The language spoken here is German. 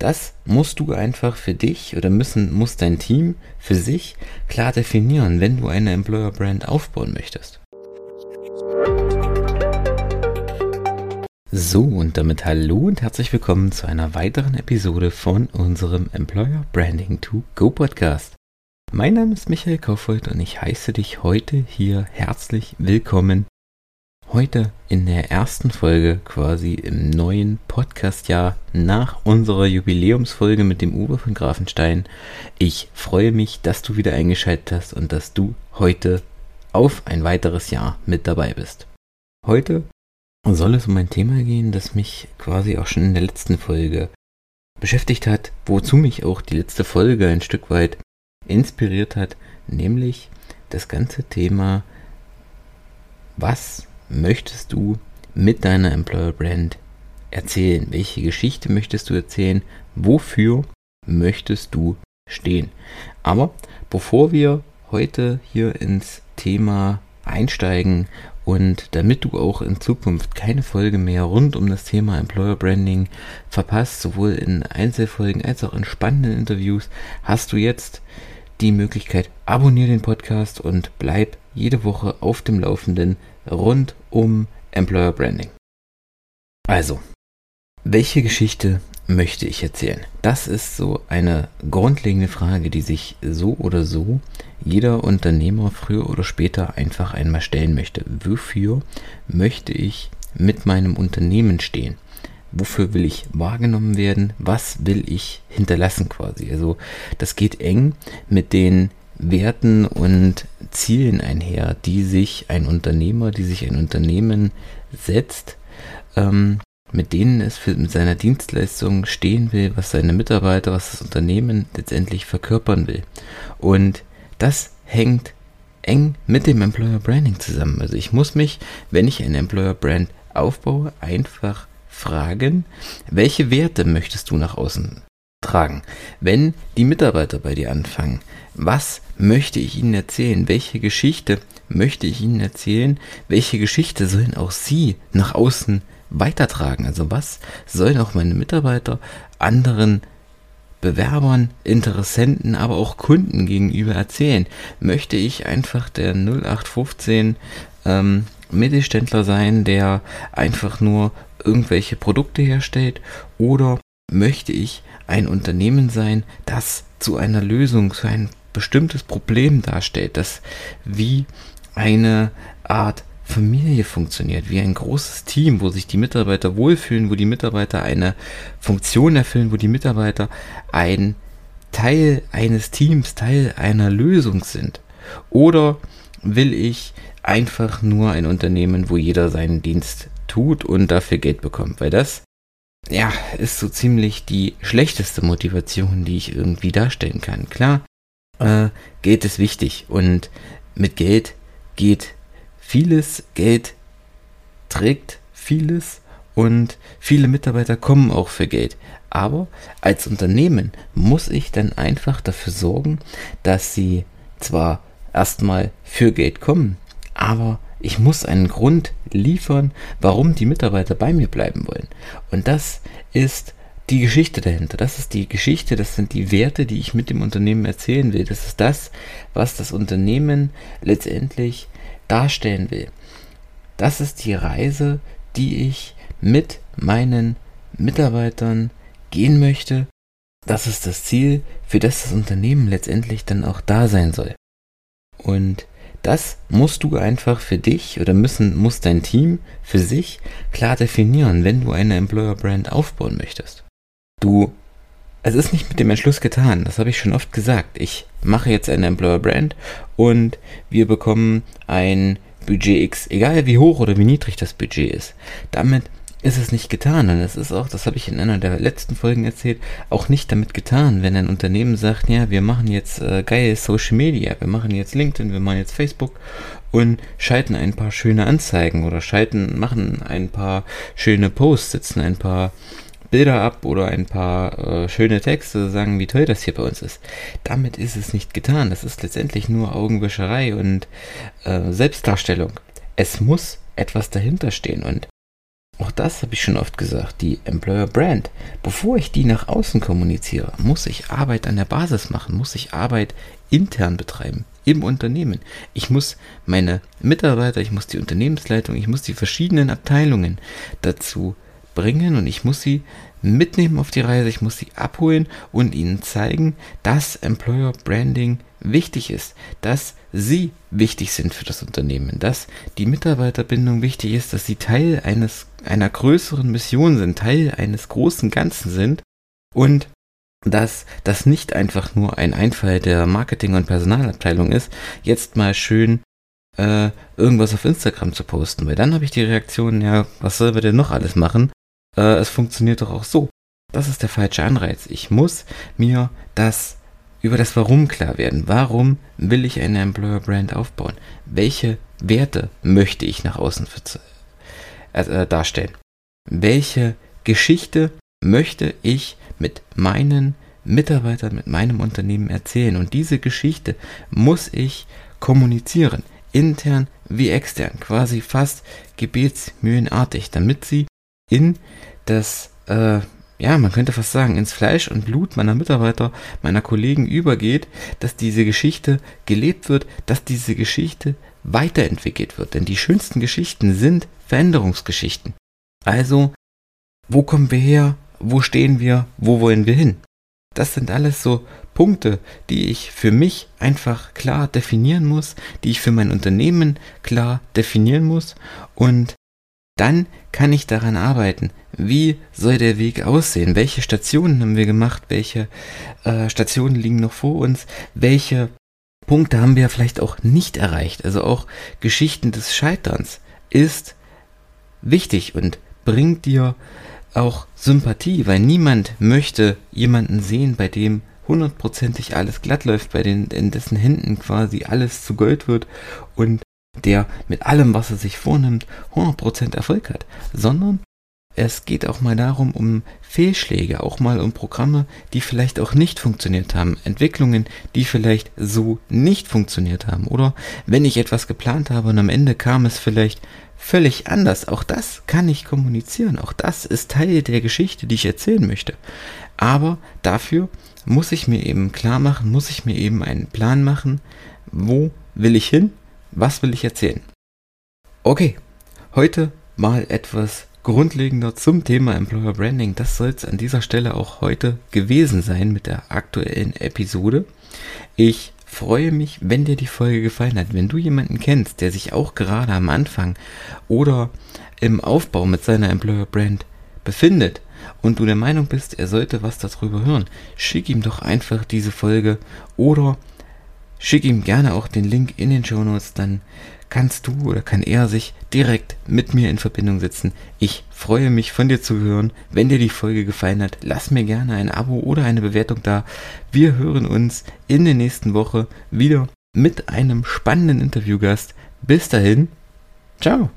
das musst du einfach für dich oder müssen, muss dein Team für sich klar definieren, wenn du eine Employer Brand aufbauen möchtest. So, und damit hallo und herzlich willkommen zu einer weiteren Episode von unserem Employer Branding to Go Podcast. Mein Name ist Michael Kaufhold und ich heiße dich heute hier herzlich willkommen Heute in der ersten Folge quasi im neuen Podcast-Jahr nach unserer Jubiläumsfolge mit dem Uwe von Grafenstein. Ich freue mich, dass du wieder eingeschaltet hast und dass du heute auf ein weiteres Jahr mit dabei bist. Heute soll es um ein Thema gehen, das mich quasi auch schon in der letzten Folge beschäftigt hat, wozu mich auch die letzte Folge ein Stück weit inspiriert hat, nämlich das ganze Thema, was möchtest du mit deiner Employer Brand erzählen? Welche Geschichte möchtest du erzählen? Wofür möchtest du stehen? Aber bevor wir heute hier ins Thema einsteigen und damit du auch in Zukunft keine Folge mehr rund um das Thema Employer Branding verpasst, sowohl in Einzelfolgen als auch in spannenden Interviews, hast du jetzt die Möglichkeit, abonniere den Podcast und bleib jede Woche auf dem Laufenden rund um Employer Branding. Also, welche Geschichte möchte ich erzählen? Das ist so eine grundlegende Frage, die sich so oder so jeder Unternehmer früher oder später einfach einmal stellen möchte. Wofür möchte ich mit meinem Unternehmen stehen? Wofür will ich wahrgenommen werden? Was will ich hinterlassen quasi? Also das geht eng mit den Werten und Zielen einher, die sich ein Unternehmer, die sich ein Unternehmen setzt, ähm, mit denen es für, mit seiner Dienstleistung stehen will, was seine Mitarbeiter, was das Unternehmen letztendlich verkörpern will. Und das hängt eng mit dem Employer Branding zusammen. Also ich muss mich, wenn ich eine Employer Brand aufbaue, einfach fragen, welche Werte möchtest du nach außen tragen? Wenn die Mitarbeiter bei dir anfangen, was möchte ich ihnen erzählen? Welche Geschichte möchte ich ihnen erzählen? Welche Geschichte sollen auch sie nach außen weitertragen? Also was sollen auch meine Mitarbeiter anderen Bewerbern, Interessenten, aber auch Kunden gegenüber erzählen? Möchte ich einfach der 0815 ähm, Mittelständler sein, der einfach nur irgendwelche Produkte herstellt? Oder möchte ich ein Unternehmen sein, das zu einer Lösung, zu einem bestimmtes Problem darstellt, das wie eine Art Familie funktioniert, wie ein großes Team, wo sich die Mitarbeiter wohlfühlen, wo die Mitarbeiter eine Funktion erfüllen, wo die Mitarbeiter ein Teil eines Teams, Teil einer Lösung sind. Oder will ich einfach nur ein Unternehmen, wo jeder seinen Dienst tut und dafür Geld bekommt? Weil das, ja, ist so ziemlich die schlechteste Motivation, die ich irgendwie darstellen kann. Klar, äh, Geld ist wichtig und mit Geld geht vieles, Geld trägt vieles und viele Mitarbeiter kommen auch für Geld. Aber als Unternehmen muss ich dann einfach dafür sorgen, dass sie zwar erstmal für Geld kommen, aber ich muss einen Grund liefern, warum die Mitarbeiter bei mir bleiben wollen. Und das ist die Geschichte dahinter. Das ist die Geschichte, das sind die Werte, die ich mit dem Unternehmen erzählen will. Das ist das, was das Unternehmen letztendlich darstellen will. Das ist die Reise, die ich mit meinen Mitarbeitern gehen möchte. Das ist das Ziel, für das das Unternehmen letztendlich dann auch da sein soll. Und das musst du einfach für dich oder müssen, muss dein Team für sich klar definieren, wenn du eine Employer Brand aufbauen möchtest. Du, es ist nicht mit dem Entschluss getan, das habe ich schon oft gesagt. Ich mache jetzt eine Employer Brand und wir bekommen ein Budget X, egal wie hoch oder wie niedrig das Budget ist. Damit ist es nicht getan. Und es ist auch, das habe ich in einer der letzten Folgen erzählt, auch nicht damit getan, wenn ein Unternehmen sagt, ja, wir machen jetzt äh, geile Social Media, wir machen jetzt LinkedIn, wir machen jetzt Facebook und schalten ein paar schöne Anzeigen oder schalten, machen ein paar schöne Posts, setzen ein paar Bilder ab oder ein paar äh, schöne Texte, sagen, wie toll das hier bei uns ist. Damit ist es nicht getan. Das ist letztendlich nur Augenwischerei und äh, Selbstdarstellung. Es muss etwas dahinter stehen und auch das habe ich schon oft gesagt, die Employer Brand. Bevor ich die nach außen kommuniziere, muss ich Arbeit an der Basis machen, muss ich Arbeit intern betreiben, im Unternehmen. Ich muss meine Mitarbeiter, ich muss die Unternehmensleitung, ich muss die verschiedenen Abteilungen dazu bringen und ich muss sie mitnehmen auf die Reise, ich muss sie abholen und ihnen zeigen, dass Employer Branding wichtig ist, dass sie wichtig sind für das Unternehmen, dass die Mitarbeiterbindung wichtig ist, dass sie Teil eines einer größeren Mission sind, Teil eines großen Ganzen sind und dass das nicht einfach nur ein Einfall der Marketing- und Personalabteilung ist, jetzt mal schön äh, irgendwas auf Instagram zu posten, weil dann habe ich die Reaktion, ja, was soll wir denn noch alles machen? Äh, es funktioniert doch auch so. Das ist der falsche Anreiz. Ich muss mir das über das Warum klar werden. Warum will ich eine Employer Brand aufbauen? Welche Werte möchte ich nach außen äh, darstellen? Welche Geschichte möchte ich mit meinen Mitarbeitern, mit meinem Unternehmen erzählen? Und diese Geschichte muss ich kommunizieren, intern wie extern, quasi fast gebetsmühlenartig, damit sie in das äh, ja, man könnte fast sagen, ins Fleisch und Blut meiner Mitarbeiter, meiner Kollegen übergeht, dass diese Geschichte gelebt wird, dass diese Geschichte weiterentwickelt wird. Denn die schönsten Geschichten sind Veränderungsgeschichten. Also, wo kommen wir her? Wo stehen wir? Wo wollen wir hin? Das sind alles so Punkte, die ich für mich einfach klar definieren muss, die ich für mein Unternehmen klar definieren muss und dann kann ich daran arbeiten. Wie soll der Weg aussehen? Welche Stationen haben wir gemacht? Welche äh, Stationen liegen noch vor uns? Welche Punkte haben wir vielleicht auch nicht erreicht? Also auch Geschichten des Scheiterns ist wichtig und bringt dir auch Sympathie, weil niemand möchte jemanden sehen, bei dem hundertprozentig alles glatt läuft, bei den, in dessen Händen quasi alles zu Gold wird und der mit allem, was er sich vornimmt, 100% Erfolg hat, sondern es geht auch mal darum, um Fehlschläge, auch mal um Programme, die vielleicht auch nicht funktioniert haben, Entwicklungen, die vielleicht so nicht funktioniert haben. Oder wenn ich etwas geplant habe und am Ende kam es vielleicht völlig anders. Auch das kann ich kommunizieren. Auch das ist Teil der Geschichte, die ich erzählen möchte. Aber dafür muss ich mir eben klar machen, muss ich mir eben einen Plan machen, wo will ich hin was will ich erzählen? Okay, heute mal etwas grundlegender zum Thema Employer Branding. Das soll es an dieser Stelle auch heute gewesen sein mit der aktuellen Episode. Ich freue mich, wenn dir die Folge gefallen hat. Wenn du jemanden kennst, der sich auch gerade am Anfang oder im Aufbau mit seiner Employer Brand befindet und du der Meinung bist, er sollte was darüber hören, schick ihm doch einfach diese Folge oder Schick ihm gerne auch den Link in den Show Notes, dann kannst du oder kann er sich direkt mit mir in Verbindung setzen. Ich freue mich von dir zu hören. Wenn dir die Folge gefallen hat, lass mir gerne ein Abo oder eine Bewertung da. Wir hören uns in der nächsten Woche wieder mit einem spannenden Interviewgast. Bis dahin, ciao.